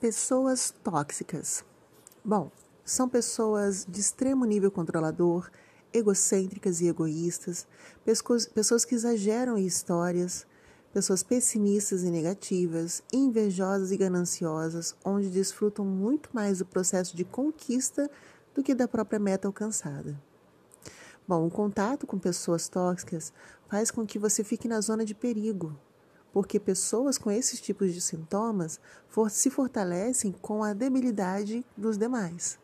Pessoas tóxicas. Bom, são pessoas de extremo nível controlador, egocêntricas e egoístas, pessoas que exageram em histórias, pessoas pessimistas e negativas, invejosas e gananciosas, onde desfrutam muito mais do processo de conquista do que da própria meta alcançada. Bom, o contato com pessoas tóxicas faz com que você fique na zona de perigo, porque pessoas com esses tipos de sintomas se fortalecem com a debilidade dos demais.